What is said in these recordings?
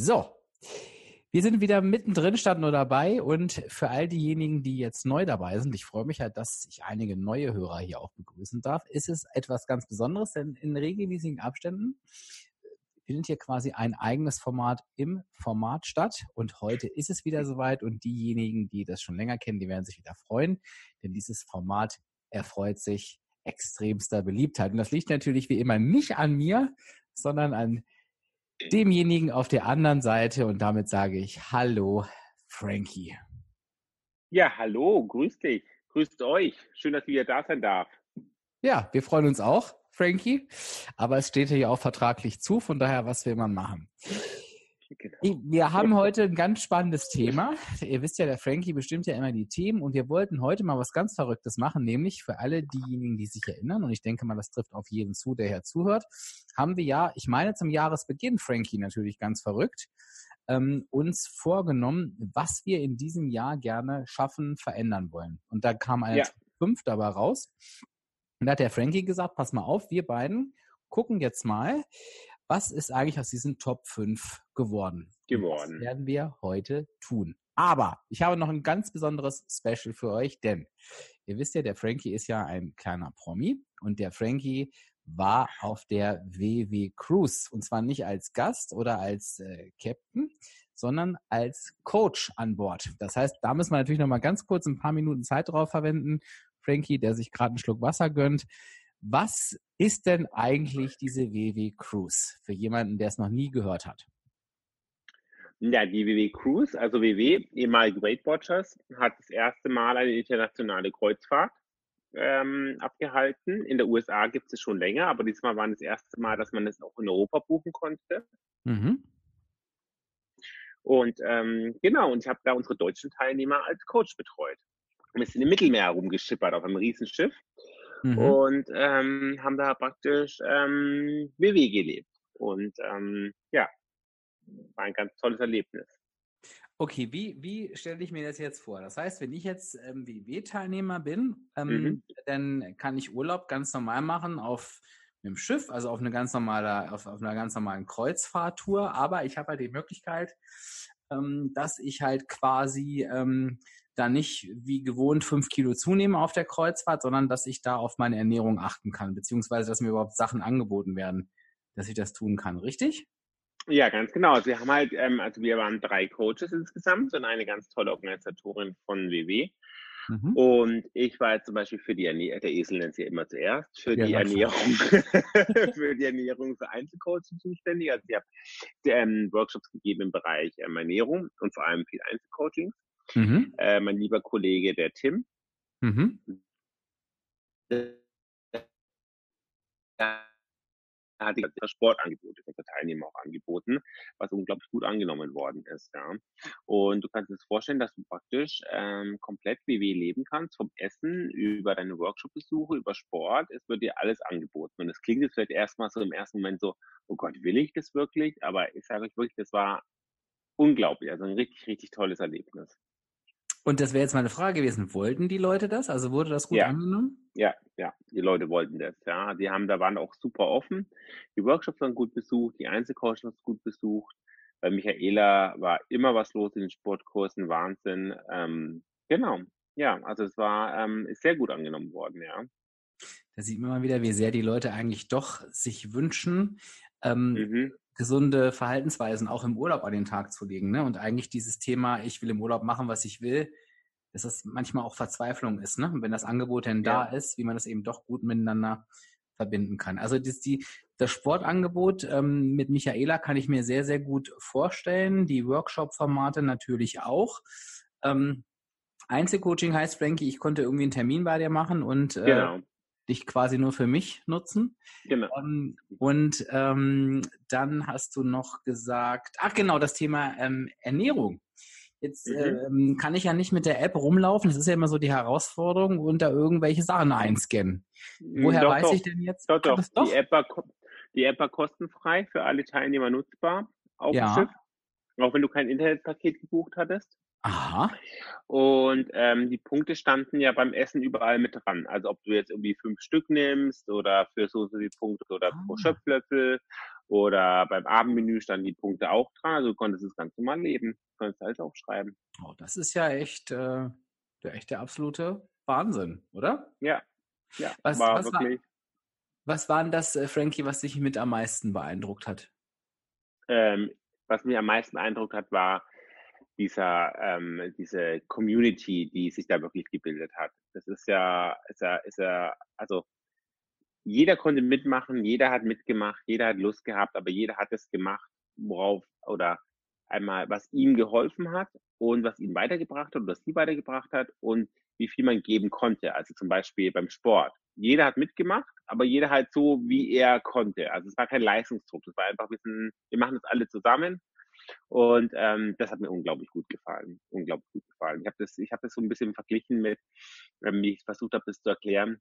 So, wir sind wieder mittendrin, standen nur dabei. Und für all diejenigen, die jetzt neu dabei sind, ich freue mich halt, dass ich einige neue Hörer hier auch begrüßen darf, ist es etwas ganz Besonderes, denn in regelmäßigen Abständen findet hier quasi ein eigenes Format im Format statt. Und heute ist es wieder soweit. Und diejenigen, die das schon länger kennen, die werden sich wieder freuen, denn dieses Format erfreut sich extremster Beliebtheit. Und das liegt natürlich wie immer nicht an mir, sondern an demjenigen auf der anderen Seite und damit sage ich Hallo, Frankie. Ja, hallo, grüß dich, grüßt euch. Schön, dass ich wieder da sein darf. Ja, wir freuen uns auch, Frankie. Aber es steht hier auch vertraglich zu, von daher, was will man machen? Genau. Wir haben heute ein ganz spannendes Thema. Ihr wisst ja, der Frankie bestimmt ja immer die Themen und wir wollten heute mal was ganz Verrücktes machen, nämlich für alle diejenigen, die sich erinnern, und ich denke mal, das trifft auf jeden zu, der hier zuhört, haben wir ja, ich meine zum Jahresbeginn, Frankie natürlich ganz verrückt, ähm, uns vorgenommen, was wir in diesem Jahr gerne schaffen, verändern wollen. Und da kam eine ja. 5 dabei raus. Und da hat der Frankie gesagt, pass mal auf, wir beiden gucken jetzt mal, was ist eigentlich aus diesen Top 5 geworden? Geworden. Das werden wir heute tun. Aber ich habe noch ein ganz besonderes Special für euch, denn ihr wisst ja, der Frankie ist ja ein kleiner Promi und der Frankie war auf der WW Cruise und zwar nicht als Gast oder als äh, Captain, sondern als Coach an Bord. Das heißt, da müssen wir natürlich noch mal ganz kurz ein paar Minuten Zeit drauf verwenden. Frankie, der sich gerade einen Schluck Wasser gönnt, was ist denn eigentlich diese WW Cruise für jemanden, der es noch nie gehört hat? Ja, die WW Cruise, also WW, ehemalige Weight Watchers, hat das erste Mal eine internationale Kreuzfahrt ähm, abgehalten. In der USA gibt es schon länger, aber diesmal war das erste Mal, dass man es auch in Europa buchen konnte. Mhm. Und ähm, genau, und ich habe da unsere deutschen Teilnehmer als Coach betreut. Wir sind im Mittelmeer herumgeschippert auf einem Riesenschiff mhm. und ähm, haben da praktisch ähm, WW gelebt. Und ähm, ja, war ein ganz tolles Erlebnis. Okay, wie, wie stelle ich mir das jetzt vor? Das heißt, wenn ich jetzt ähm, WW-Teilnehmer bin, ähm, mhm. dann kann ich Urlaub ganz normal machen auf einem Schiff, also auf eine ganz normale, auf, auf einer ganz normalen Kreuzfahrttour, aber ich habe halt die Möglichkeit, ähm, dass ich halt quasi ähm, da nicht wie gewohnt fünf Kilo zunehme auf der Kreuzfahrt, sondern dass ich da auf meine Ernährung achten kann, beziehungsweise dass mir überhaupt Sachen angeboten werden, dass ich das tun kann, richtig? Ja, ganz genau. Also wir haben halt, ähm, also wir waren drei Coaches insgesamt und eine ganz tolle Organisatorin von WW. Mhm. Und ich war jetzt zum Beispiel für die Ernährung, der Esel nennt sie ja immer zuerst, für ja, die Ernährung, für die Ernährung für Einzelcoaching zuständig. Also ich habe ähm, Workshops gegeben im Bereich ähm, Ernährung und vor allem viel Einzelcoaching. Mhm. Äh, mein lieber Kollege, der Tim. Mhm. Hat die Sportangebote für Teilnehmer auch angeboten, was unglaublich gut angenommen worden ist. Ja. Und du kannst dir das vorstellen, dass du praktisch ähm, komplett WW leben kannst, vom Essen über deine Workshop-Besuche, über Sport. Es wird dir alles angeboten. Und es klingt jetzt vielleicht erstmal so im ersten Moment so, oh Gott, will ich das wirklich? Aber ich sage euch wirklich, das war unglaublich. Also ein richtig, richtig tolles Erlebnis. Und das wäre jetzt meine Frage gewesen, wollten die Leute das? Also wurde das gut ja. angenommen? Ja, ja, die Leute wollten das, ja. Die haben, da waren auch super offen. Die Workshops waren gut besucht, die Einzelcoaching waren gut besucht. Bei Michaela war immer was los in den Sportkursen, Wahnsinn. Ähm, genau, ja, also es war, ähm, ist sehr gut angenommen worden, ja. Da sieht man mal wieder, wie sehr die Leute eigentlich doch sich wünschen, ähm, mhm gesunde Verhaltensweisen auch im Urlaub an den Tag zu legen. Ne? Und eigentlich dieses Thema, ich will im Urlaub machen, was ich will, dass das manchmal auch Verzweiflung ist. Ne? Und wenn das Angebot denn ja. da ist, wie man das eben doch gut miteinander verbinden kann. Also das, die, das Sportangebot ähm, mit Michaela kann ich mir sehr, sehr gut vorstellen. Die Workshop-Formate natürlich auch. Ähm, Einzelcoaching heißt, Frankie, ich konnte irgendwie einen Termin bei dir machen und äh, genau. Dich quasi nur für mich nutzen. Genau. Ähm, und ähm, dann hast du noch gesagt, ach genau, das Thema ähm, Ernährung. Jetzt mhm. ähm, kann ich ja nicht mit der App rumlaufen. Das ist ja immer so die Herausforderung und da irgendwelche Sachen einscannen. Woher doch, weiß doch. ich denn jetzt? Doch, doch. doch? Die, App war, die App war kostenfrei für alle Teilnehmer nutzbar auf ja. dem Schiff. Auch wenn du kein Internetpaket gebucht hattest. Aha. Und ähm, die Punkte standen ja beim Essen überall mit dran. Also ob du jetzt irgendwie fünf Stück nimmst oder für so die Punkte oder ah. pro Schöpflöffel oder beim Abendmenü standen die Punkte auch dran. Also du konntest es ganz normal leben. Du konntest alles aufschreiben. Oh, das ist ja echt äh, der echte absolute Wahnsinn, oder? Ja. Ja, was, war was wirklich. War, was war denn das, äh, Frankie, was dich mit am meisten beeindruckt hat? Ähm, was mich am meisten beeindruckt hat, war dieser, ähm, diese Community, die sich da wirklich gebildet hat. Das ist ja, ist ja, ist ja, also jeder konnte mitmachen, jeder hat mitgemacht, jeder hat Lust gehabt, aber jeder hat es gemacht, worauf oder einmal, was ihm geholfen hat und was ihn weitergebracht hat oder was sie weitergebracht hat und wie viel man geben konnte. Also zum Beispiel beim Sport. Jeder hat mitgemacht, aber jeder halt so, wie er konnte. Also es war kein Leistungsdruck. Es war einfach ein bisschen, wir machen das alle zusammen. Und ähm, das hat mir unglaublich gut gefallen. Unglaublich gut gefallen. Ich habe das, ich habe das so ein bisschen verglichen mit, ähm, wie ich versucht habe, das zu erklären,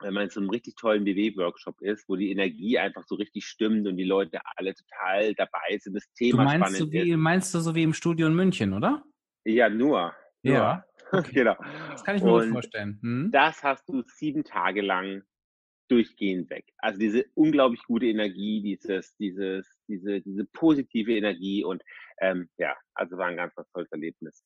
wenn man in so einem richtig tollen BW-Workshop ist, wo die Energie einfach so richtig stimmt und die Leute alle total dabei sind, das Thema du meinst spannend du wie, ist. Meinst du so wie im Studio in München, oder? Ja, nur. nur. Ja. Okay. genau. Das kann ich mir und gut vorstellen. Hm? Das hast du sieben Tage lang durchgehend weg. Also diese unglaublich gute Energie, dieses, dieses, diese, diese positive Energie und ähm, ja, also war ein ganz, ganz tolles Erlebnis.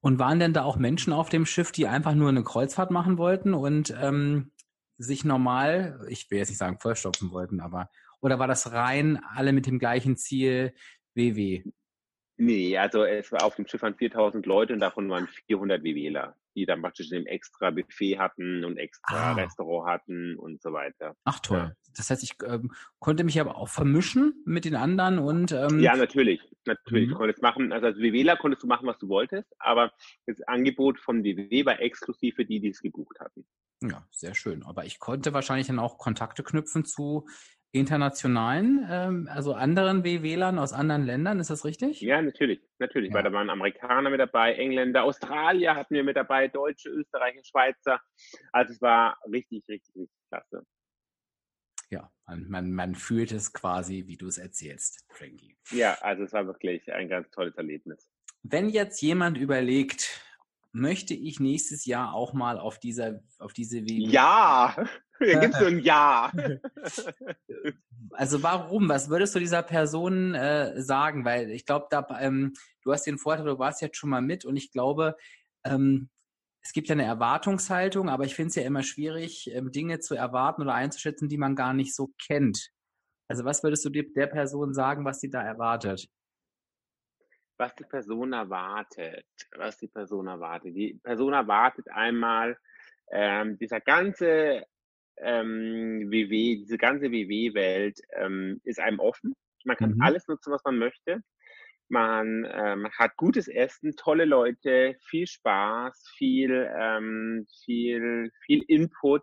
Und waren denn da auch Menschen auf dem Schiff, die einfach nur eine Kreuzfahrt machen wollten und ähm, sich normal, ich will jetzt nicht sagen vollstopfen wollten, aber oder war das rein alle mit dem gleichen Ziel WW? Nee, also es war auf dem Schiff waren 4000 Leute und davon waren 400 WWler, die dann praktisch ein extra Buffet hatten und extra ah. Restaurant hatten und so weiter. Ach toll. Ja. Das heißt, ich ähm, konnte mich aber auch vermischen mit den anderen und ähm, ja, natürlich, natürlich. Mhm. Du konntest machen, also als WWler konntest du machen, was du wolltest, aber das Angebot von WW war exklusiv für die, die es gebucht hatten. Ja, sehr schön. Aber ich konnte wahrscheinlich dann auch Kontakte knüpfen zu internationalen, ähm, also anderen WWlern aus anderen Ländern, ist das richtig? Ja, natürlich, natürlich, ja. weil da waren Amerikaner mit dabei, Engländer, Australier hatten wir mit dabei, Deutsche, Österreicher, Schweizer. Also es war richtig, richtig, richtig klasse. Ja, man, man, man fühlt es quasi, wie du es erzählst, Frankie. Ja, also es war wirklich ein ganz tolles Erlebnis. Wenn jetzt jemand überlegt, möchte ich nächstes Jahr auch mal auf dieser, auf diese WW. Ja! Hier gibt so ein Ja. Also warum? Was würdest du dieser Person äh, sagen? Weil ich glaube, da ähm, du hast den Vorteil, du warst jetzt schon mal mit und ich glaube, ähm, es gibt ja eine Erwartungshaltung, aber ich finde es ja immer schwierig, ähm, Dinge zu erwarten oder einzuschätzen, die man gar nicht so kennt. Also was würdest du der Person sagen, was sie da erwartet? was die Person erwartet, was die Person erwartet. Die Person erwartet einmal ähm, dieser ganze ähm, WW, diese ganze WW-Welt ähm, ist einem offen. Man kann mhm. alles nutzen, was man möchte. Man ähm, hat gutes Essen, tolle Leute, viel Spaß, viel, ähm, viel, viel Input,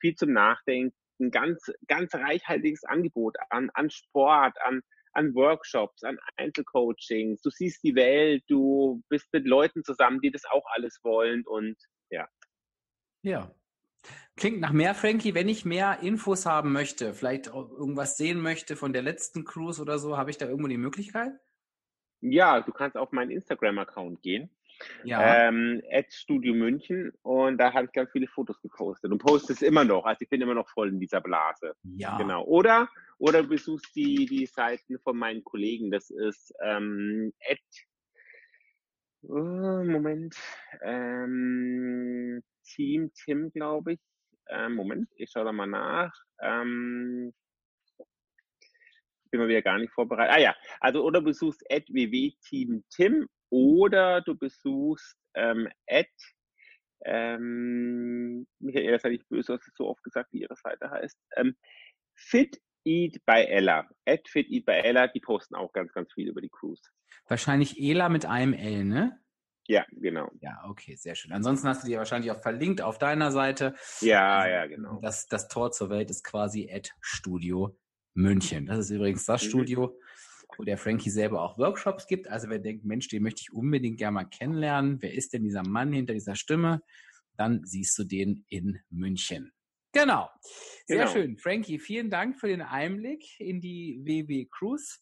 viel zum Nachdenken, ganz, ganz reichhaltiges Angebot an, an Sport, an an Workshops, an Einzelcoachings. Du siehst die Welt, du bist mit Leuten zusammen, die das auch alles wollen und ja. Ja. Klingt nach mehr, Frankie. Wenn ich mehr Infos haben möchte, vielleicht irgendwas sehen möchte von der letzten Cruise oder so, habe ich da irgendwo die Möglichkeit? Ja, du kannst auf meinen Instagram-Account gehen. Ja. Ähm, Studio München und da habe ich ganz viele Fotos gepostet und poste es immer noch. Also ich bin immer noch voll in dieser Blase. Ja. Genau. Oder, oder besuchst die, die Seiten von meinen Kollegen. Das ist ähm, at, oh, Moment, ähm, Team Tim, glaube ich. Ähm, Moment, ich schaue da mal nach. Ähm, bin mal wieder gar nicht vorbereitet. Ah ja, also oder besuchst at ww Team Tim oder du besuchst ähm, at, ähm, Michael, das hatte ich böse, hast du so oft gesagt, wie ihre Seite heißt, ähm, Fit Eat by Ella. At Fit Eat by Ella, die posten auch ganz, ganz viel über die Cruise. Wahrscheinlich Ela mit einem L, ne? Ja, genau. Ja, okay, sehr schön. Ansonsten hast du dir wahrscheinlich auch verlinkt auf deiner Seite. Ja, also, ja, genau. Das, das Tor zur Welt ist quasi at Studio München. Das ist übrigens das mhm. Studio, wo der Frankie selber auch Workshops gibt. Also wer denkt, Mensch, den möchte ich unbedingt gerne mal kennenlernen. Wer ist denn dieser Mann hinter dieser Stimme? Dann siehst du den in München. Genau. Sehr genau. schön. Frankie, vielen Dank für den Einblick in die WW Cruise.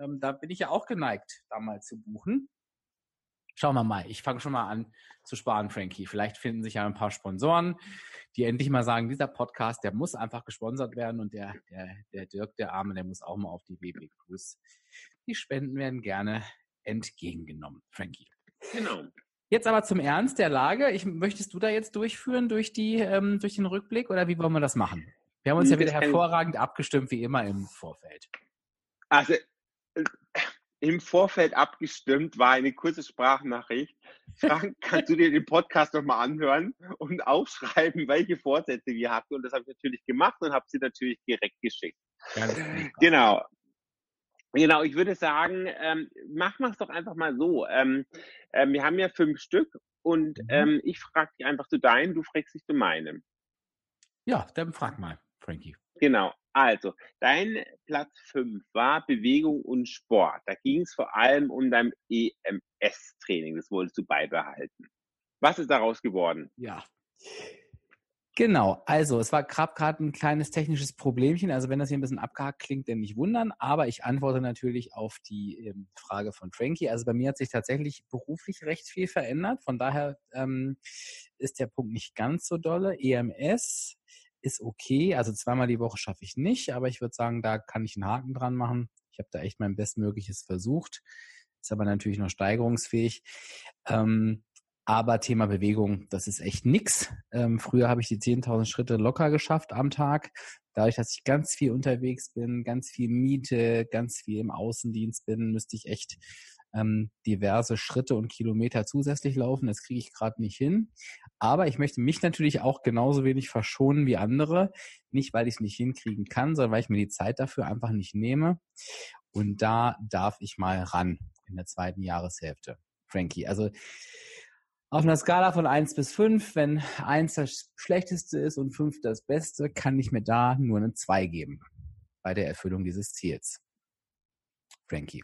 Ähm, da bin ich ja auch geneigt, da mal zu buchen. Schauen wir mal. Ich fange schon mal an zu sparen, Frankie. Vielleicht finden sich ja ein paar Sponsoren, die endlich mal sagen, dieser Podcast, der muss einfach gesponsert werden und der, der, der Dirk, der Arme, der muss auch mal auf die WB Cruise. Die Spenden werden gerne entgegengenommen, Frankie. Genau. Jetzt aber zum Ernst der Lage. Ich, möchtest du da jetzt durchführen durch, die, ähm, durch den Rückblick oder wie wollen wir das machen? Wir haben uns ja wieder hervorragend abgestimmt, wie immer im Vorfeld. Also, im Vorfeld abgestimmt, war eine kurze Sprachnachricht. Frank, kannst du dir den Podcast nochmal anhören und aufschreiben, welche Vorsätze wir hatten? Und das habe ich natürlich gemacht und habe sie natürlich direkt geschickt. genau. Genau, ich würde sagen, ähm, machen wir es doch einfach mal so. Ähm, ähm, wir haben ja fünf Stück und mhm. ähm, ich frage dich einfach zu deinen, du fragst dich zu meinem. Ja, dann frag mal, Frankie. Genau. Also, dein Platz 5 war Bewegung und Sport. Da ging es vor allem um dein EMS-Training. Das wolltest du beibehalten. Was ist daraus geworden? Ja. Genau, also es war gerade ein kleines technisches Problemchen. Also wenn das hier ein bisschen abgehakt klingt, dann nicht wundern. Aber ich antworte natürlich auf die ähm, Frage von Frankie. Also bei mir hat sich tatsächlich beruflich recht viel verändert. Von daher ähm, ist der Punkt nicht ganz so dolle. EMS ist okay. Also zweimal die Woche schaffe ich nicht, aber ich würde sagen, da kann ich einen Haken dran machen. Ich habe da echt mein Bestmögliches versucht. Ist aber natürlich noch steigerungsfähig. Ähm, aber Thema Bewegung, das ist echt nix. Ähm, früher habe ich die 10.000 Schritte locker geschafft am Tag. Dadurch, dass ich ganz viel unterwegs bin, ganz viel miete, ganz viel im Außendienst bin, müsste ich echt ähm, diverse Schritte und Kilometer zusätzlich laufen. Das kriege ich gerade nicht hin. Aber ich möchte mich natürlich auch genauso wenig verschonen wie andere. Nicht, weil ich es nicht hinkriegen kann, sondern weil ich mir die Zeit dafür einfach nicht nehme. Und da darf ich mal ran in der zweiten Jahreshälfte. Frankie, also auf einer Skala von eins bis fünf, wenn eins das Schlechteste ist und fünf das Beste, kann ich mir da nur eine zwei geben bei der Erfüllung dieses Ziels. Frankie.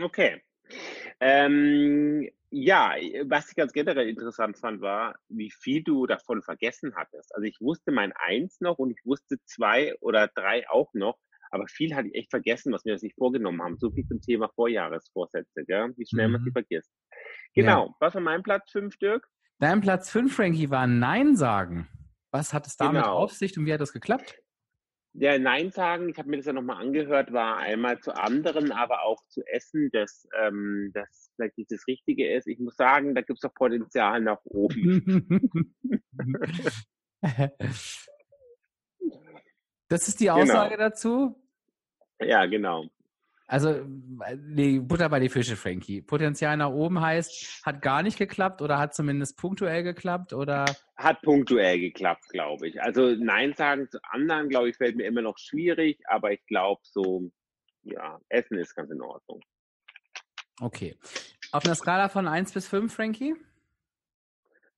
Okay. Ähm, ja, was ich ganz generell interessant fand, war, wie viel du davon vergessen hattest. Also ich wusste mein Eins noch und ich wusste zwei oder drei auch noch, aber viel hatte ich echt vergessen, was wir sich vorgenommen haben. So viel zum Thema Vorjahresvorsätze, gell? wie schnell mhm. man sie vergisst. Genau, ja. was war mein Platz fünf, Dirk? Dein Platz fünf, Frankie, war Nein sagen. Was hat es damit genau. auf sich und wie hat das geklappt? Der Nein sagen, ich habe mir das ja nochmal angehört, war einmal zu anderen, aber auch zu Essen, dass ähm, das vielleicht nicht das Richtige ist. Ich muss sagen, da gibt es doch Potenzial nach oben. das ist die. Aussage genau. dazu? Ja, genau. Also, nee, Butter bei die Fische, Frankie. Potenzial nach oben heißt, hat gar nicht geklappt oder hat zumindest punktuell geklappt oder? Hat punktuell geklappt, glaube ich. Also Nein sagen zu anderen, glaube ich, fällt mir immer noch schwierig, aber ich glaube so, ja, Essen ist ganz in Ordnung. Okay. Auf einer Skala von 1 bis 5, Frankie?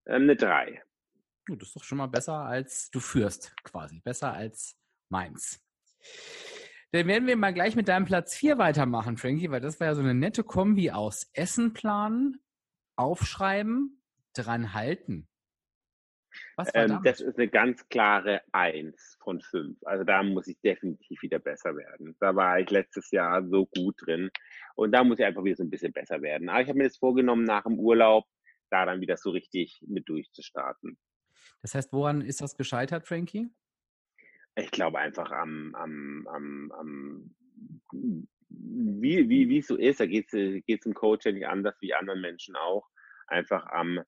Ähm, eine 3. das ist doch schon mal besser als du führst, quasi. Besser als meins. Dann werden wir mal gleich mit deinem Platz 4 weitermachen, Frankie, weil das war ja so eine nette Kombi aus Essen planen, aufschreiben, dran halten. Ähm, das ist eine ganz klare Eins von fünf. Also da muss ich definitiv wieder besser werden. Da war ich letztes Jahr so gut drin und da muss ich einfach wieder so ein bisschen besser werden. Aber ich habe mir das vorgenommen, nach dem Urlaub da dann wieder so richtig mit durchzustarten. Das heißt, woran ist das gescheitert, Frankie? Ich glaube einfach am, am, am, am wie, wie, wie es so ist, da geht es äh, dem Coach ja nicht anders wie anderen Menschen auch. Einfach am,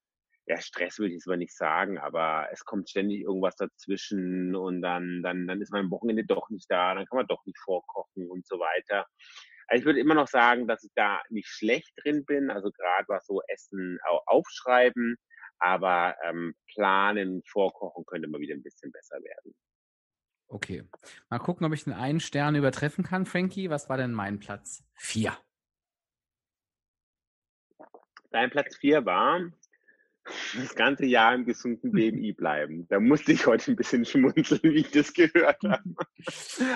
ja, Stress würde ich es aber nicht sagen, aber es kommt ständig irgendwas dazwischen und dann, dann, dann ist man am Wochenende doch nicht da, dann kann man doch nicht vorkochen und so weiter. Also ich würde immer noch sagen, dass ich da nicht schlecht drin bin, also gerade was so Essen aufschreiben, aber ähm, planen, vorkochen könnte mal wieder ein bisschen besser werden. Okay. Mal gucken, ob ich den einen Stern übertreffen kann, Frankie. Was war denn mein Platz? Vier. Dein Platz 4 war das ganze Jahr im gesunden BMI bleiben. Da musste ich heute ein bisschen schmunzeln, wie ich das gehört habe.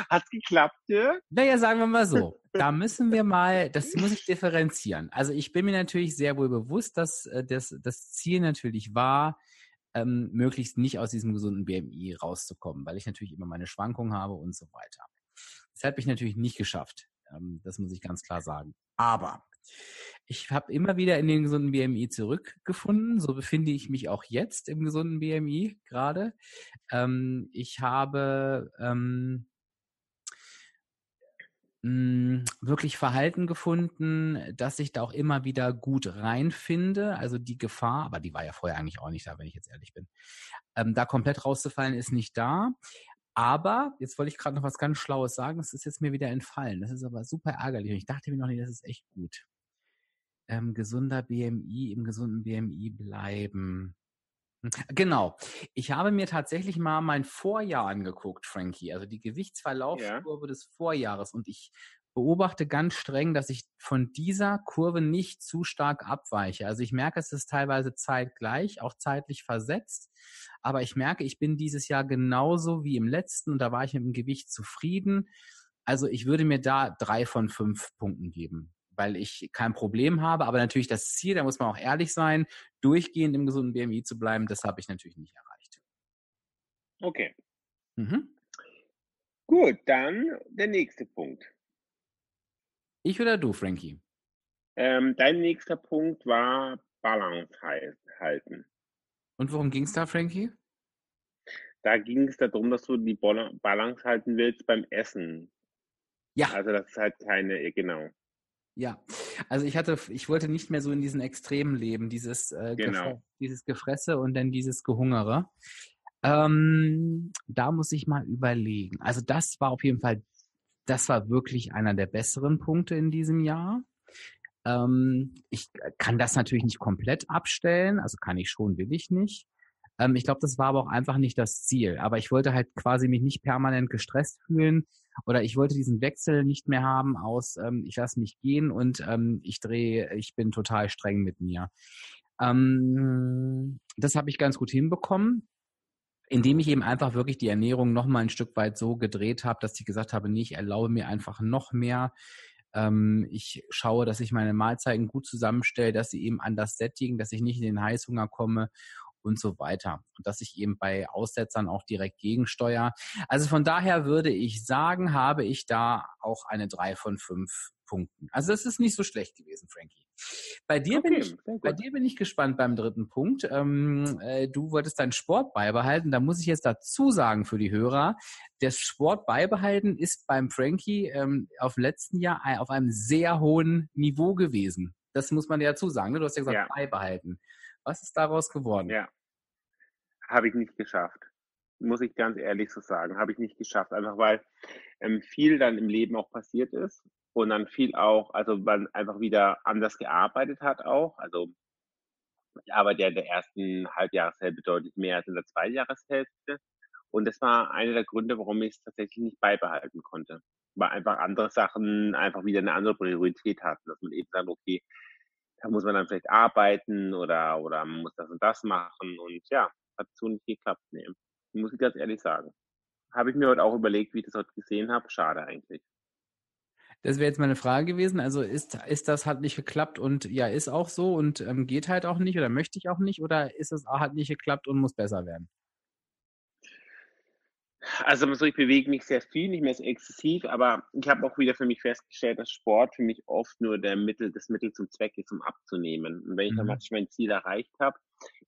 Hat's geklappt, ja? Naja, sagen wir mal so. Da müssen wir mal, das muss ich differenzieren. Also ich bin mir natürlich sehr wohl bewusst, dass äh, das, das Ziel natürlich war, ähm, möglichst nicht aus diesem gesunden BMI rauszukommen, weil ich natürlich immer meine Schwankungen habe und so weiter. Das habe ich natürlich nicht geschafft. Ähm, das muss ich ganz klar sagen. Aber ich habe immer wieder in den gesunden BMI zurückgefunden. So befinde ich mich auch jetzt im gesunden BMI gerade. Ähm, ich habe ähm, hm, wirklich Verhalten gefunden, dass ich da auch immer wieder gut reinfinde. Also die Gefahr, aber die war ja vorher eigentlich auch nicht da, wenn ich jetzt ehrlich bin. Ähm, da komplett rauszufallen ist nicht da. Aber, jetzt wollte ich gerade noch was ganz Schlaues sagen, das ist jetzt mir wieder entfallen. Das ist aber super ärgerlich. Und ich dachte mir noch nicht, das ist echt gut ähm, gesunder BMI, im gesunden BMI bleiben. Hm, genau. Ich habe mir tatsächlich mal mein Vorjahr angeguckt, Frankie, also die Gewichtsverlaufskurve ja. des Vorjahres. Und ich beobachte ganz streng, dass ich von dieser Kurve nicht zu stark abweiche. Also ich merke, es ist teilweise zeitgleich, auch zeitlich versetzt. Aber ich merke, ich bin dieses Jahr genauso wie im letzten und da war ich mit dem Gewicht zufrieden. Also ich würde mir da drei von fünf Punkten geben weil ich kein Problem habe. Aber natürlich das Ziel, da muss man auch ehrlich sein, durchgehend im gesunden BMI zu bleiben, das habe ich natürlich nicht erreicht. Okay. Mhm. Gut, dann der nächste Punkt. Ich oder du, Frankie? Ähm, dein nächster Punkt war Balance halten. Und worum ging es da, Frankie? Da ging es darum, dass du die Balance halten willst beim Essen. Ja. Also das ist halt keine, genau. Ja, also ich hatte, ich wollte nicht mehr so in diesen Extremen leben, dieses, äh, genau. Gefre dieses Gefresse und dann dieses Gehungere. Ähm, da muss ich mal überlegen. Also das war auf jeden Fall, das war wirklich einer der besseren Punkte in diesem Jahr. Ähm, ich kann das natürlich nicht komplett abstellen, also kann ich schon, will ich nicht. Ähm, ich glaube, das war aber auch einfach nicht das Ziel. Aber ich wollte halt quasi mich nicht permanent gestresst fühlen oder ich wollte diesen Wechsel nicht mehr haben aus, ähm, ich lasse mich gehen und ähm, ich drehe, ich bin total streng mit mir. Ähm, das habe ich ganz gut hinbekommen indem ich eben einfach wirklich die Ernährung noch mal ein Stück weit so gedreht habe, dass ich gesagt habe, nee, ich erlaube mir einfach noch mehr. Ähm, ich schaue, dass ich meine Mahlzeiten gut zusammenstelle, dass sie eben an das Setting, dass ich nicht in den Heißhunger komme und so weiter. Und dass ich eben bei Aussetzern auch direkt gegensteuere. Also von daher würde ich sagen, habe ich da auch eine drei von fünf Punkten. Also das ist nicht so schlecht gewesen, Frankie. Bei dir, okay, bin, ich, bei dir bin ich gespannt beim dritten Punkt. Ähm, äh, du wolltest deinen Sport beibehalten. Da muss ich jetzt dazu sagen für die Hörer, der Sport beibehalten ist beim Frankie ähm, auf dem letzten Jahr auf einem sehr hohen Niveau gewesen. Das muss man ja dazu sagen. Ne? Du hast ja gesagt, ja. beibehalten. Was ist daraus geworden? Ja, habe ich nicht geschafft. Muss ich ganz ehrlich so sagen, habe ich nicht geschafft. Einfach weil ähm, viel dann im Leben auch passiert ist und dann viel auch, also man einfach wieder anders gearbeitet hat auch. Also ich arbeite ja in der ersten Halbjahreshälfte deutlich mehr als in der Zweijahreshälfte. Und das war einer der Gründe, warum ich es tatsächlich nicht beibehalten konnte. Weil einfach andere Sachen einfach wieder eine andere Priorität hatten. Dass man eben sagt, okay, da muss man dann vielleicht arbeiten oder, oder man muss das und das machen. Und ja, hat so nicht geklappt. Nee, muss ich ganz ehrlich sagen. Habe ich mir heute auch überlegt, wie ich das heute gesehen habe. Schade eigentlich. Das wäre jetzt meine Frage gewesen. Also ist, ist das hat nicht geklappt und ja, ist auch so und ähm, geht halt auch nicht oder möchte ich auch nicht oder ist es hat nicht geklappt und muss besser werden? Also so, ich bewege mich sehr viel, nicht mehr so exzessiv, aber ich habe auch wieder für mich festgestellt, dass Sport für mich oft nur der Mittel, das Mittel zum Zweck ist, um abzunehmen. Und wenn ich mhm. dann manchmal mein Ziel erreicht habe,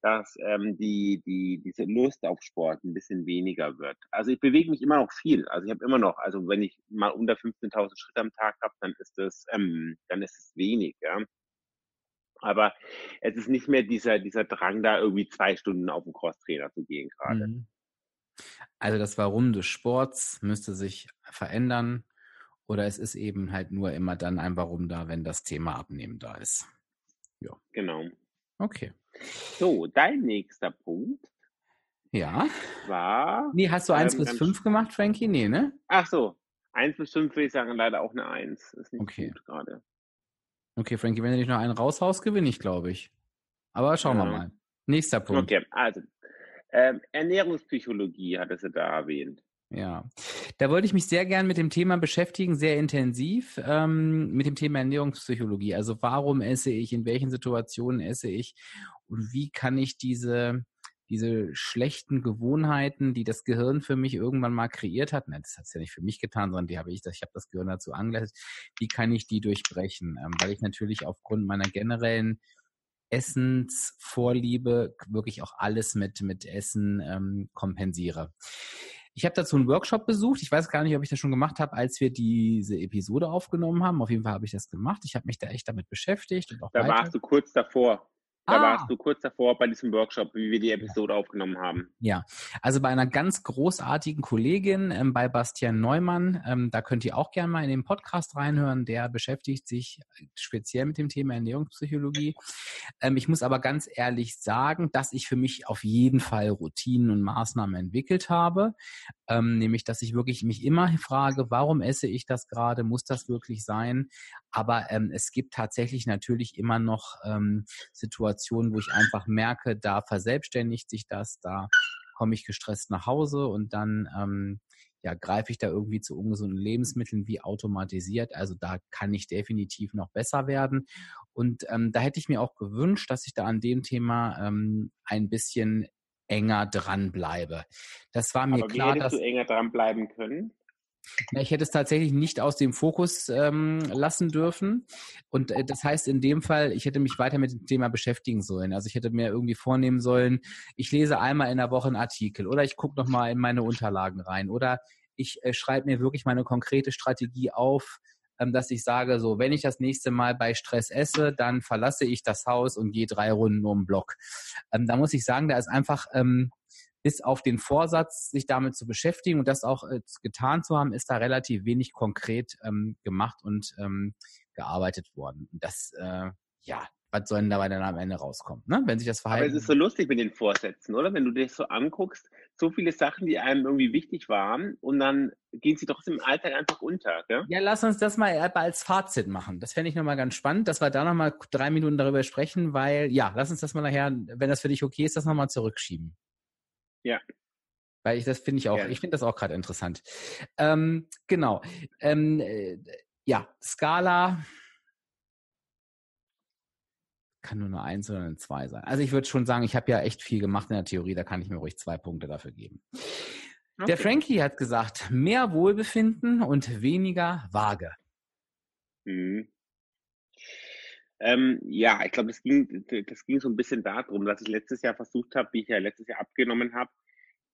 dass ähm, die, die, diese Lust auf Sport ein bisschen weniger wird. Also ich bewege mich immer noch viel. Also ich habe immer noch, also wenn ich mal unter 15.000 Schritte am Tag habe, dann ist das, ähm, dann ist es wenig, ja. Aber es ist nicht mehr dieser, dieser Drang da, irgendwie zwei Stunden auf den Crosstrainer zu gehen gerade. Mhm. Also das Warum des Sports müsste sich verändern oder es ist eben halt nur immer dann ein Warum da, wenn das Thema Abnehmen da ist. Ja. Genau. Okay. So, dein nächster Punkt. Ja. War. Nee, hast du 1 ähm, bis 5 gemacht, Frankie? Nee, ne? Ach so. 1 bis 5 würde ich sagen, leider auch eine 1. Ist nicht okay. gut gerade. Okay, Frankie, wenn du dich noch einen raushaust, gewinne ich, glaube ich. Aber schauen ja. wir mal. Nächster Punkt. Okay, also ähm, Ernährungspsychologie hat sie da erwähnt. Ja, da wollte ich mich sehr gern mit dem Thema beschäftigen, sehr intensiv ähm, mit dem Thema Ernährungspsychologie. Also warum esse ich, in welchen Situationen esse ich und wie kann ich diese diese schlechten Gewohnheiten, die das Gehirn für mich irgendwann mal kreiert hat, ne, das hat es ja nicht für mich getan, sondern die habe ich, ich habe das Gehirn dazu angeleitet, wie kann ich die durchbrechen? Ähm, weil ich natürlich aufgrund meiner generellen Essensvorliebe wirklich auch alles mit, mit Essen ähm, kompensiere. Ich habe dazu einen Workshop besucht. Ich weiß gar nicht, ob ich das schon gemacht habe, als wir diese Episode aufgenommen haben. Auf jeden Fall habe ich das gemacht. Ich habe mich da echt damit beschäftigt. Und auch da weiter. warst du kurz davor. Da ah. warst du kurz davor bei diesem Workshop, wie wir die Episode aufgenommen haben. Ja, also bei einer ganz großartigen Kollegin, ähm, bei Bastian Neumann, ähm, da könnt ihr auch gerne mal in den Podcast reinhören. Der beschäftigt sich speziell mit dem Thema Ernährungspsychologie. Ähm, ich muss aber ganz ehrlich sagen, dass ich für mich auf jeden Fall Routinen und Maßnahmen entwickelt habe. Ähm, nämlich, dass ich wirklich mich immer frage, warum esse ich das gerade? Muss das wirklich sein? Aber ähm, es gibt tatsächlich natürlich immer noch ähm, Situationen, wo ich einfach merke, da verselbstständigt sich das, da komme ich gestresst nach Hause und dann ähm, ja, greife ich da irgendwie zu ungesunden Lebensmitteln wie automatisiert. Also da kann ich definitiv noch besser werden. Und ähm, da hätte ich mir auch gewünscht, dass ich da an dem Thema ähm, ein bisschen enger dranbleibe. Das war mir Aber klar, wie dass du enger dranbleiben können. Ich hätte es tatsächlich nicht aus dem Fokus ähm, lassen dürfen. Und äh, das heißt in dem Fall, ich hätte mich weiter mit dem Thema beschäftigen sollen. Also ich hätte mir irgendwie vornehmen sollen, ich lese einmal in der Woche einen Artikel oder ich gucke nochmal in meine Unterlagen rein oder ich äh, schreibe mir wirklich meine konkrete Strategie auf, ähm, dass ich sage, so, wenn ich das nächste Mal bei Stress esse, dann verlasse ich das Haus und gehe drei Runden um den Block. Ähm, da muss ich sagen, da ist einfach ähm, bis auf den Vorsatz, sich damit zu beschäftigen und das auch äh, getan zu haben, ist da relativ wenig konkret ähm, gemacht und ähm, gearbeitet worden. Das, äh, ja, was soll denn dabei dann am Ende rauskommen, ne? wenn sich das Verhalten... Aber es ist so lustig mit den Vorsätzen, oder? Wenn du dich so anguckst, so viele Sachen, die einem irgendwie wichtig waren und dann gehen sie doch im Alltag einfach unter. Gell? Ja, lass uns das mal als Fazit machen. Das fände ich nochmal ganz spannend, dass wir da nochmal drei Minuten darüber sprechen, weil, ja, lass uns das mal nachher, wenn das für dich okay ist, das nochmal zurückschieben. Ja. Weil ich das finde ich auch, ja. ich finde das auch gerade interessant. Ähm, genau. Ähm, äh, ja, Skala kann nur eine Eins oder eine Zwei sein. Also ich würde schon sagen, ich habe ja echt viel gemacht in der Theorie, da kann ich mir ruhig zwei Punkte dafür geben. Okay. Der Frankie hat gesagt, mehr Wohlbefinden und weniger Waage. Mhm. Ähm, ja, ich glaube, das ging, das ging so ein bisschen darum, dass ich letztes Jahr versucht habe, wie ich ja letztes Jahr abgenommen habe,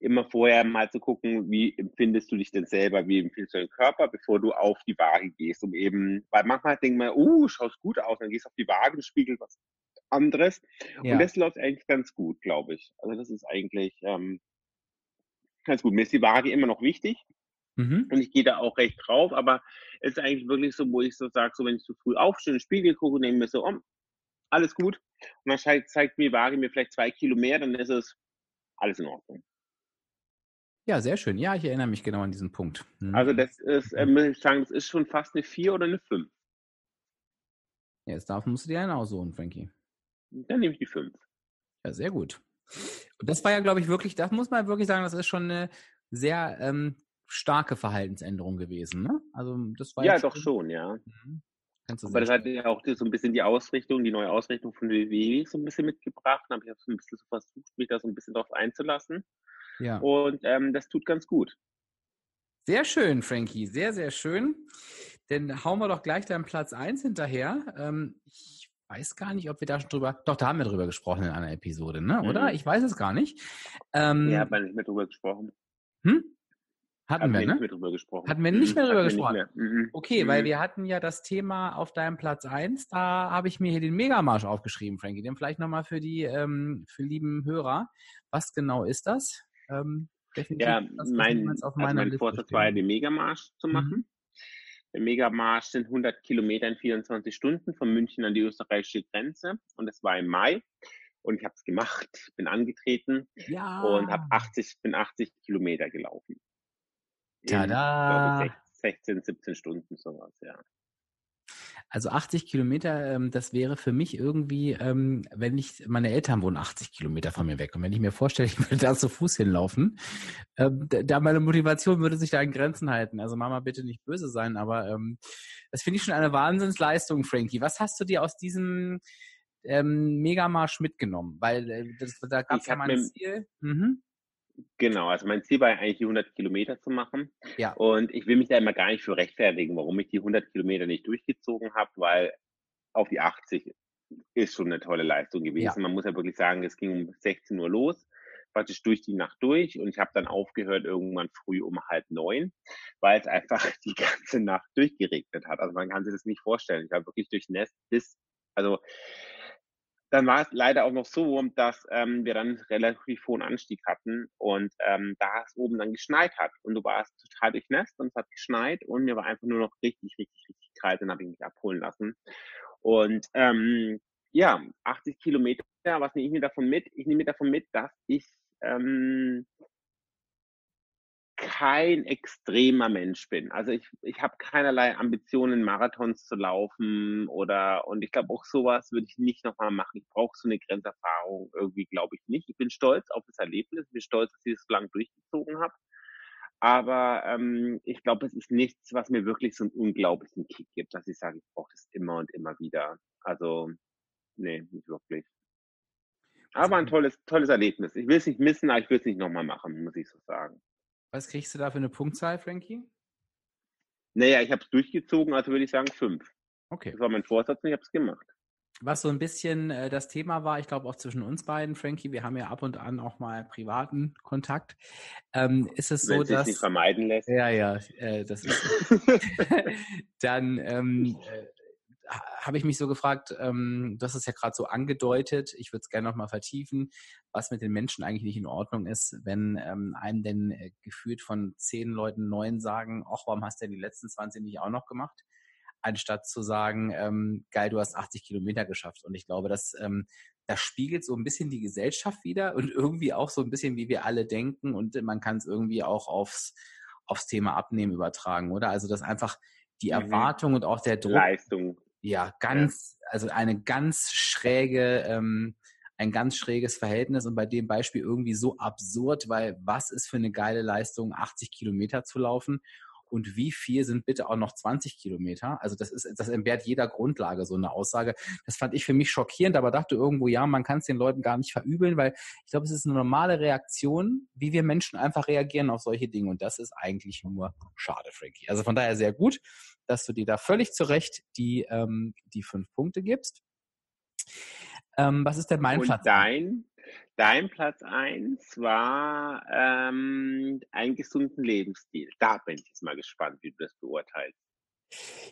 immer vorher mal zu gucken, wie empfindest du dich denn selber, wie empfindest du deinen Körper, bevor du auf die Waage gehst, um eben, weil manchmal denkt man, uh, schaust gut aus, dann gehst du auf die Waage und spiegelt was anderes. Ja. Und das läuft eigentlich ganz gut, glaube ich. Also das ist eigentlich ähm, ganz gut. Mir ist die Waage immer noch wichtig. Mhm. Und ich gehe da auch recht drauf, aber es ist eigentlich wirklich so, wo ich so sage, so wenn ich zu früh aufstehe, in den Spiegel gucke, nehme mir so, oh, alles gut. Und dann zeigt, zeigt mir Waage mir vielleicht zwei Kilo mehr, dann ist es alles in Ordnung. Ja, sehr schön. Ja, ich erinnere mich genau an diesen Punkt. Mhm. Also das ist, äh, muss ich sagen, das ist schon fast eine 4 oder eine 5. Ja, jetzt darf, musst du dir einen aussuchen, Frankie. Dann nehme ich die 5. Ja, sehr gut. Und das war ja, glaube ich, wirklich, das muss man wirklich sagen, das ist schon eine sehr ähm, starke Verhaltensänderung gewesen. Ne? Also das war ja doch schon, ja. Mhm. Aber das hat ja auch so ein bisschen die Ausrichtung, die neue Ausrichtung von WWE so ein bisschen mitgebracht. Da habe ich auch so ein bisschen so versucht, mich da so ein bisschen drauf einzulassen. Ja. Und ähm, das tut ganz gut. Sehr schön, Frankie, sehr, sehr schön. Dann hauen wir doch gleich deinen Platz 1 hinterher. Ähm, ich weiß gar nicht, ob wir da schon drüber, doch, da haben wir drüber gesprochen in einer Episode, ne? oder? Mhm. Ich weiß es gar nicht. Ähm, ja, haben wir nicht mehr drüber gesprochen. Hm? Hatten, hatten wir, ne? nicht mehr drüber gesprochen. Hatten wir nicht mehr drüber gesprochen. Mehr. Mhm. Okay, mhm. weil wir hatten ja das Thema auf deinem Platz 1, da habe ich mir hier den Megamarsch aufgeschrieben, Frankie. Den vielleicht nochmal für die ähm, für lieben Hörer. Was genau ist das? Ähm, ja, mein, also mein Vorsatz war ja, den Megamarsch zu mhm. machen. Mhm. Der Megamarsch sind 100 Kilometer in 24 Stunden von München an die österreichische Grenze und es war im Mai und ich habe es gemacht, bin angetreten ja. und habe 80, bin 80 Kilometer gelaufen. Tada! In, 16, 17 Stunden sowas, ja. Also 80 Kilometer, ähm, das wäre für mich irgendwie, ähm, wenn ich, meine Eltern wohnen 80 Kilometer von mir weg. Und wenn ich mir vorstelle, ich würde da zu Fuß hinlaufen, ähm, da meine Motivation würde sich da in Grenzen halten. Also Mama, bitte nicht böse sein, aber das finde ich schon eine Wahnsinnsleistung, Frankie. Was hast du dir aus diesem Megamarsch mitgenommen? Weil äh, das, da gab es ja mal ein Ziel. Mhm. Genau, also mein Ziel war eigentlich die 100 Kilometer zu machen. Ja. Und ich will mich da immer gar nicht für rechtfertigen, warum ich die 100 Kilometer nicht durchgezogen habe, weil auf die 80 ist schon eine tolle Leistung gewesen. Ja. Man muss ja wirklich sagen, es ging um 16 Uhr los, praktisch durch die Nacht durch und ich habe dann aufgehört irgendwann früh um halb neun, weil es einfach die ganze Nacht durchgeregnet hat. Also man kann sich das nicht vorstellen. Ich war wirklich durchnässt bis, also dann war es leider auch noch so, dass ähm, wir dann relativ hohen Anstieg hatten und ähm, da es oben dann geschneit hat und du warst total durchnässt und es hat geschneit und mir war einfach nur noch richtig, richtig, richtig kalt und habe ich mich abholen lassen. Und ähm, ja, 80 Kilometer, was nehme ich mir davon mit? Ich nehme mir davon mit, dass ich ähm, kein extremer Mensch bin. Also ich, ich habe keinerlei Ambitionen, Marathons zu laufen oder und ich glaube auch sowas würde ich nicht nochmal machen. Ich brauche so eine Grenzerfahrung irgendwie, glaube ich nicht. Ich bin stolz auf das Erlebnis, ich bin stolz, dass ich es so lange durchgezogen habe. Aber ähm, ich glaube, es ist nichts, was mir wirklich so einen unglaublichen Kick gibt, dass ich sage, ich brauche das immer und immer wieder. Also, nee, nicht wirklich. Aber ein tolles, tolles Erlebnis. Ich will es nicht missen, aber ich will es nicht nochmal machen, muss ich so sagen. Was kriegst du da für eine Punktzahl, Frankie? Naja, ich habe es durchgezogen, also würde ich sagen fünf. Okay. Das war mein Vorsatz und ich habe es gemacht. Was so ein bisschen äh, das Thema war, ich glaube auch zwischen uns beiden, Frankie, wir haben ja ab und an auch mal privaten Kontakt. Ähm, ist es Wenn so, dass. nicht vermeiden lässt. Ja, ja, äh, das ist. dann ähm, äh, habe ich mich so gefragt, ähm, du hast es ja gerade so angedeutet, ich würde es gerne nochmal vertiefen, was mit den Menschen eigentlich nicht in Ordnung ist, wenn ähm, einem denn äh, gefühlt von zehn Leuten neun sagen, ach, warum hast du denn die letzten 20 nicht auch noch gemacht? Anstatt zu sagen, ähm, geil, du hast 80 Kilometer geschafft. Und ich glaube, dass ähm, das spiegelt so ein bisschen die Gesellschaft wieder und irgendwie auch so ein bisschen, wie wir alle denken. Und man kann es irgendwie auch aufs, aufs Thema Abnehmen übertragen, oder? Also, dass einfach die mhm. Erwartung und auch der Druck. Leistung. Ja, ganz, ja. also eine ganz schräge, ähm, ein ganz schräges Verhältnis und bei dem Beispiel irgendwie so absurd, weil was ist für eine geile Leistung, 80 Kilometer zu laufen und wie viel sind bitte auch noch 20 Kilometer? Also das ist, das entbehrt jeder Grundlage, so eine Aussage. Das fand ich für mich schockierend, aber dachte irgendwo, ja, man kann es den Leuten gar nicht verübeln, weil ich glaube, es ist eine normale Reaktion, wie wir Menschen einfach reagieren auf solche Dinge und das ist eigentlich nur schade, Frankie. Also von daher sehr gut dass du dir da völlig zu Recht die, ähm, die fünf Punkte gibst. Ähm, was ist denn mein Und Platz? Dein, dein Platz eins war ähm, einen gesunden Lebensstil. Da bin ich jetzt mal gespannt, wie du das beurteilst.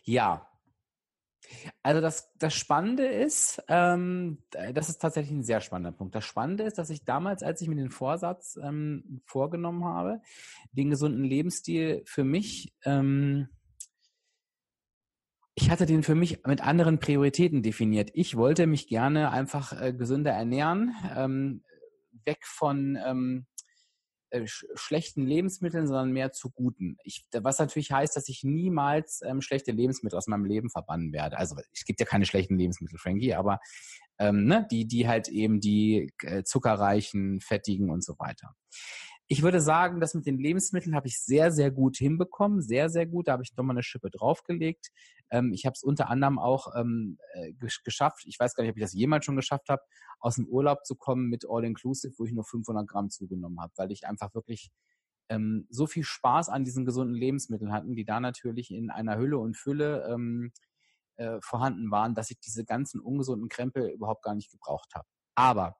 Ja. Also das, das Spannende ist, ähm, das ist tatsächlich ein sehr spannender Punkt. Das Spannende ist, dass ich damals, als ich mir den Vorsatz ähm, vorgenommen habe, den gesunden Lebensstil für mich ähm, ich hatte den für mich mit anderen Prioritäten definiert. Ich wollte mich gerne einfach äh, gesünder ernähren, ähm, weg von ähm, äh, sch schlechten Lebensmitteln, sondern mehr zu guten. Ich, was natürlich heißt, dass ich niemals ähm, schlechte Lebensmittel aus meinem Leben verbannen werde. Also es gibt ja keine schlechten Lebensmittel, Frankie, aber ähm, ne, die, die halt eben die äh, zuckerreichen, fettigen und so weiter ich würde sagen, das mit den Lebensmitteln habe ich sehr, sehr gut hinbekommen. Sehr, sehr gut. Da habe ich nochmal eine Schippe draufgelegt. Ähm, ich habe es unter anderem auch ähm, äh, geschafft, ich weiß gar nicht, ob ich das jemals schon geschafft habe, aus dem Urlaub zu kommen mit All-Inclusive, wo ich nur 500 Gramm zugenommen habe, weil ich einfach wirklich ähm, so viel Spaß an diesen gesunden Lebensmitteln hatten, die da natürlich in einer Hülle und Fülle ähm, äh, vorhanden waren, dass ich diese ganzen ungesunden Krempel überhaupt gar nicht gebraucht habe. Aber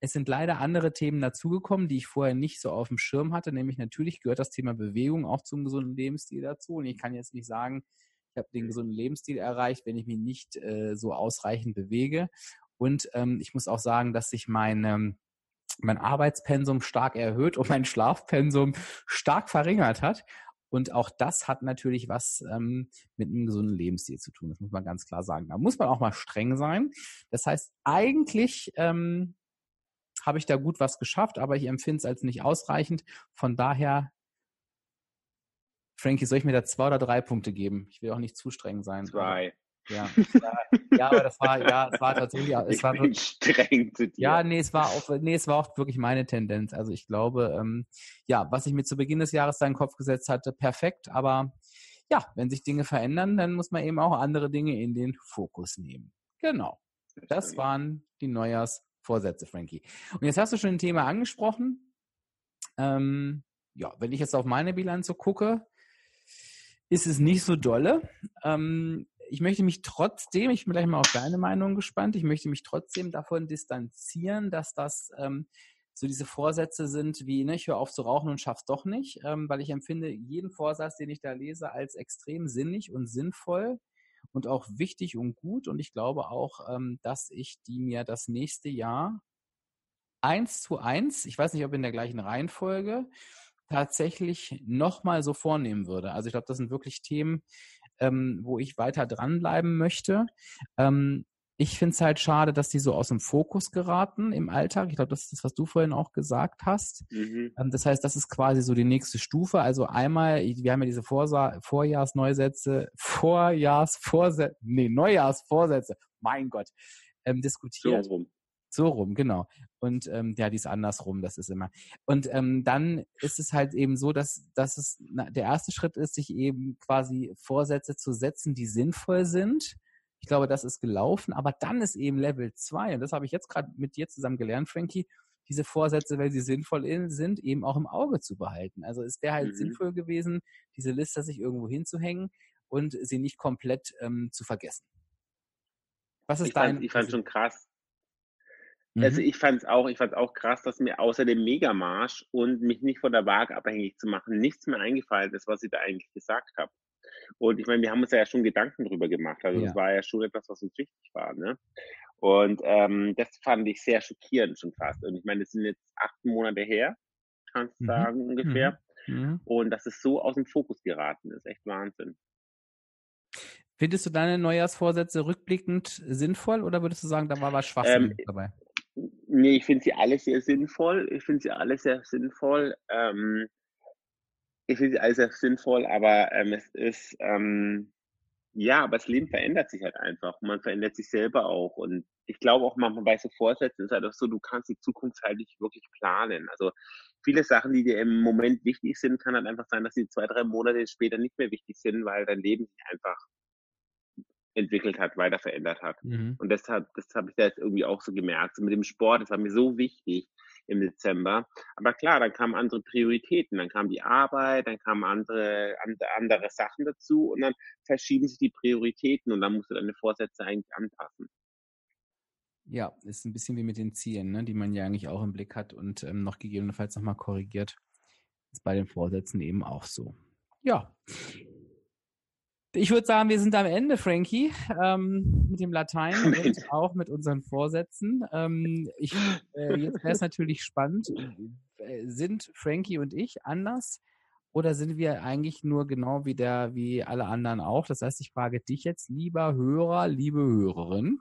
es sind leider andere Themen dazugekommen, die ich vorher nicht so auf dem Schirm hatte. Nämlich natürlich gehört das Thema Bewegung auch zum gesunden Lebensstil dazu. Und ich kann jetzt nicht sagen, ich habe den gesunden Lebensstil erreicht, wenn ich mich nicht äh, so ausreichend bewege. Und ähm, ich muss auch sagen, dass sich mein, ähm, mein Arbeitspensum stark erhöht und mein Schlafpensum stark verringert hat. Und auch das hat natürlich was ähm, mit einem gesunden Lebensstil zu tun. Das muss man ganz klar sagen. Da muss man auch mal streng sein. Das heißt, eigentlich ähm, habe ich da gut was geschafft, aber ich empfinde es als nicht ausreichend. Von daher, Frankie, soll ich mir da zwei oder drei Punkte geben? Ich will auch nicht zu streng sein. Zwei. Ja, ja, aber das war, ja, es war tatsächlich, es ich war bin streng zu dir. Ja, nee, es war auch, nee, es war auch wirklich meine Tendenz. Also ich glaube, ähm, ja, was ich mir zu Beginn des Jahres da in den Kopf gesetzt hatte, perfekt, aber ja, wenn sich Dinge verändern, dann muss man eben auch andere Dinge in den Fokus nehmen. Genau. Das waren die Neujahrsvorsätze, Frankie. Und jetzt hast du schon ein Thema angesprochen. Ähm, ja, wenn ich jetzt auf meine Bilanz so gucke, ist es nicht so dolle. Ähm, ich möchte mich trotzdem, ich bin gleich mal auf deine Meinung gespannt, ich möchte mich trotzdem davon distanzieren, dass das ähm, so diese Vorsätze sind wie, ne, ich höre auf zu rauchen und schaff's doch nicht, ähm, weil ich empfinde jeden Vorsatz, den ich da lese, als extrem sinnig und sinnvoll und auch wichtig und gut. Und ich glaube auch, ähm, dass ich die mir das nächste Jahr eins zu eins, ich weiß nicht, ob in der gleichen Reihenfolge, tatsächlich nochmal so vornehmen würde. Also ich glaube, das sind wirklich Themen, ähm, wo ich weiter dranbleiben möchte. Ähm, ich finde es halt schade, dass die so aus dem Fokus geraten im Alltag. Ich glaube, das ist das, was du vorhin auch gesagt hast. Mhm. Ähm, das heißt, das ist quasi so die nächste Stufe. Also einmal, wir haben ja diese Vorsa Vorjahrsneusätze, Vorjahrsvorsätze, nee, Neujahrsvorsätze, mein Gott, ähm, diskutiert. So rum. So rum, genau. Und ähm, ja, die ist andersrum, das ist immer. Und ähm, dann ist es halt eben so, dass, dass es na, der erste Schritt ist, sich eben quasi Vorsätze zu setzen, die sinnvoll sind ich glaube, das ist gelaufen. Aber dann ist eben Level 2, und das habe ich jetzt gerade mit dir zusammen gelernt, Frankie, diese Vorsätze, weil sie sinnvoll sind, eben auch im Auge zu behalten. Also es wäre halt mhm. sinnvoll gewesen, diese Liste sich irgendwo hinzuhängen und sie nicht komplett ähm, zu vergessen. Was ist ich dein? Fand, ich fand schon krass. Also mhm. Also ich fand es auch, ich fand auch krass, dass mir außer dem Megamarsch und mich nicht von der Waage abhängig zu machen, nichts mehr eingefallen ist, was ich da eigentlich gesagt habe. Und ich meine, wir haben uns ja schon Gedanken drüber gemacht. Also es war ja schon etwas, was uns wichtig war. Ne? Und ähm, das fand ich sehr schockierend schon fast. Und ich meine, es sind jetzt acht Monate her, kannst du mhm. sagen, ungefähr. Mhm. Und dass es so aus dem Fokus geraten ist, echt Wahnsinn. Findest du deine Neujahrsvorsätze rückblickend sinnvoll oder würdest du sagen, da war was Schwachsinn ähm, dabei? Nee, ich finde sie alle sehr sinnvoll. Ich finde sie alle sehr sinnvoll. Ähm, ich finde sie alle sehr sinnvoll, aber ähm, es ist, ähm, ja, aber das Leben verändert sich halt einfach. Man verändert sich selber auch. Und ich glaube auch manchmal bei so Vorsätzen ist halt auch so, du kannst die Zukunft halt nicht wirklich planen. Also viele Sachen, die dir im Moment wichtig sind, kann halt einfach sein, dass sie zwei, drei Monate später nicht mehr wichtig sind, weil dein Leben sich einfach entwickelt hat, weiter verändert hat. Mhm. Und deshalb, das habe ich da jetzt irgendwie auch so gemerkt. So mit dem Sport, das war mir so wichtig im Dezember. Aber klar, dann kamen andere Prioritäten, dann kam die Arbeit, dann kamen andere, andere Sachen dazu und dann verschieben sich die Prioritäten und dann musst du deine Vorsätze eigentlich anpassen. Ja, ist ein bisschen wie mit den Zielen, ne, die man ja eigentlich auch im Blick hat und ähm, noch gegebenenfalls nochmal korrigiert. Ist bei den Vorsätzen eben auch so. Ja, ich würde sagen, wir sind am Ende, Frankie, ähm, mit dem Latein und auch mit unseren Vorsätzen. Ähm, ich, äh, jetzt wäre es natürlich spannend. Äh, sind Frankie und ich anders oder sind wir eigentlich nur genau wie der, wie alle anderen auch? Das heißt, ich frage dich jetzt, lieber Hörer, liebe Hörerin,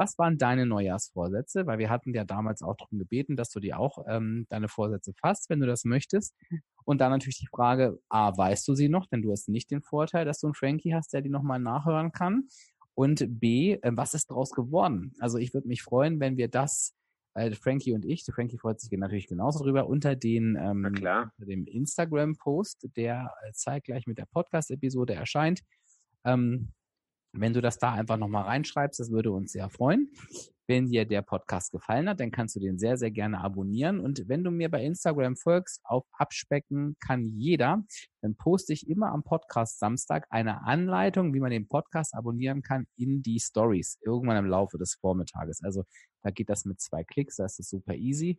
was waren deine Neujahrsvorsätze? Weil wir hatten ja damals auch darum gebeten, dass du dir auch ähm, deine Vorsätze fasst, wenn du das möchtest. Und dann natürlich die Frage, A, weißt du sie noch? Denn du hast nicht den Vorteil, dass du einen Frankie hast, der die nochmal nachhören kann. Und B, äh, was ist daraus geworden? Also ich würde mich freuen, wenn wir das, äh, Frankie und ich, Frankie freut sich natürlich genauso drüber, unter, den, ähm, unter dem Instagram-Post, der äh, zeitgleich mit der Podcast-Episode erscheint, ähm, wenn du das da einfach nochmal reinschreibst, das würde uns sehr freuen. Wenn dir der Podcast gefallen hat, dann kannst du den sehr, sehr gerne abonnieren. Und wenn du mir bei Instagram folgst, auf Abspecken kann jeder, dann poste ich immer am Podcast Samstag eine Anleitung, wie man den Podcast abonnieren kann in die Stories, irgendwann im Laufe des Vormittages. Also da geht das mit zwei Klicks, da ist super easy.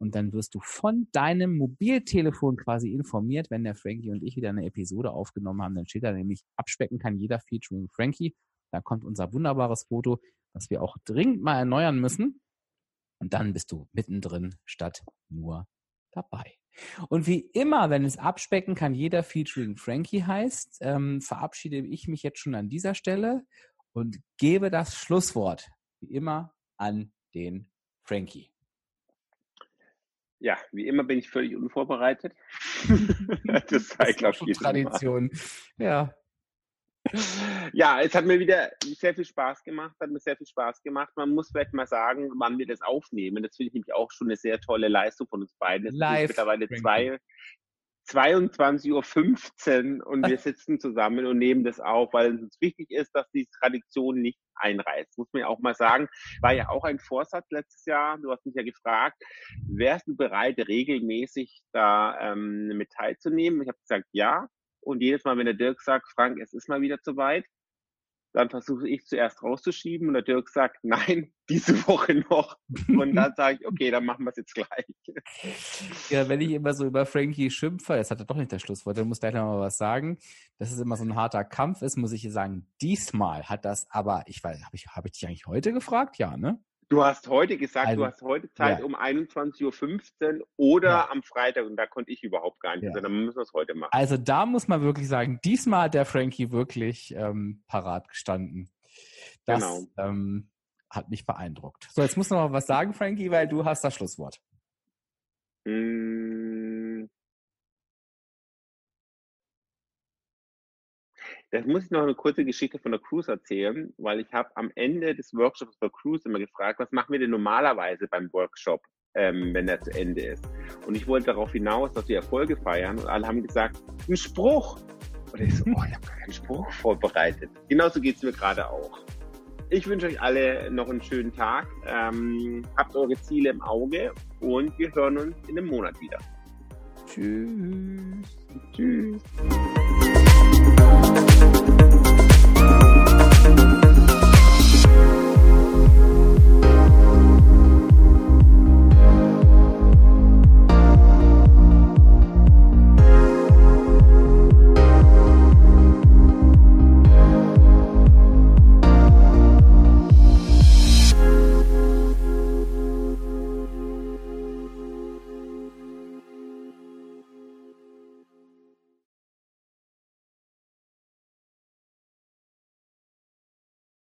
Und dann wirst du von deinem Mobiltelefon quasi informiert, wenn der Frankie und ich wieder eine Episode aufgenommen haben. Dann steht da nämlich, abspecken kann jeder featuring Frankie. Da kommt unser wunderbares Foto, was wir auch dringend mal erneuern müssen. Und dann bist du mittendrin statt nur dabei. Und wie immer, wenn es abspecken kann, jeder featuring Frankie heißt, ähm, verabschiede ich mich jetzt schon an dieser Stelle und gebe das Schlusswort wie immer an den Frankie. Ja, wie immer bin ich völlig unvorbereitet. das sei, glaube ich, Tradition. Ja. Ja, es hat mir wieder sehr viel Spaß gemacht, hat mir sehr viel Spaß gemacht. Man muss vielleicht mal sagen, wann wir das aufnehmen. Das finde ich nämlich auch schon eine sehr tolle Leistung von uns beiden. Es Live. mittlerweile zwei, 22.15 Uhr und wir sitzen zusammen und nehmen das auf, weil es uns wichtig ist, dass die Tradition nicht einreißt. Muss man ja auch mal sagen, war ja auch ein Vorsatz letztes Jahr. Du hast mich ja gefragt, wärst du bereit, regelmäßig da ähm, mit teilzunehmen? Ich habe gesagt, ja. Und jedes Mal, wenn der Dirk sagt, Frank, es ist mal wieder zu weit, dann versuche ich zuerst rauszuschieben und der Dirk sagt, nein, diese Woche noch. Und dann sage ich, okay, dann machen wir es jetzt gleich. Ja, wenn ich immer so über Frankie schimpfe, jetzt hat er doch nicht das Schlusswort, dann muss gleich noch mal was sagen, dass es immer so ein harter Kampf ist, muss ich sagen, diesmal hat das aber, ich weiß, habe ich, hab ich dich eigentlich heute gefragt? Ja, ne? Du hast heute gesagt, also, du hast heute Zeit ja. um 21.15 Uhr oder ja. am Freitag und da konnte ich überhaupt gar nicht. Ja. Also dann müssen wir es heute machen. Also da muss man wirklich sagen, diesmal hat der Frankie wirklich ähm, parat gestanden. Das genau. ähm, hat mich beeindruckt. So, jetzt musst du noch mal was sagen, Frankie, weil du hast das Schlusswort. Mmh. Das muss ich noch eine kurze Geschichte von der Cruise erzählen, weil ich habe am Ende des Workshops der Cruise immer gefragt, was machen wir denn normalerweise beim Workshop, ähm, wenn er zu Ende ist. Und ich wollte darauf hinaus, dass wir Erfolge feiern und alle haben gesagt, ein Spruch. Und ich so, oh, ich habe gar keinen Spruch vorbereitet. Genauso geht es mir gerade auch. Ich wünsche euch alle noch einen schönen Tag. Ähm, habt eure Ziele im Auge und wir hören uns in einem Monat wieder. Tschüss. Tschüss.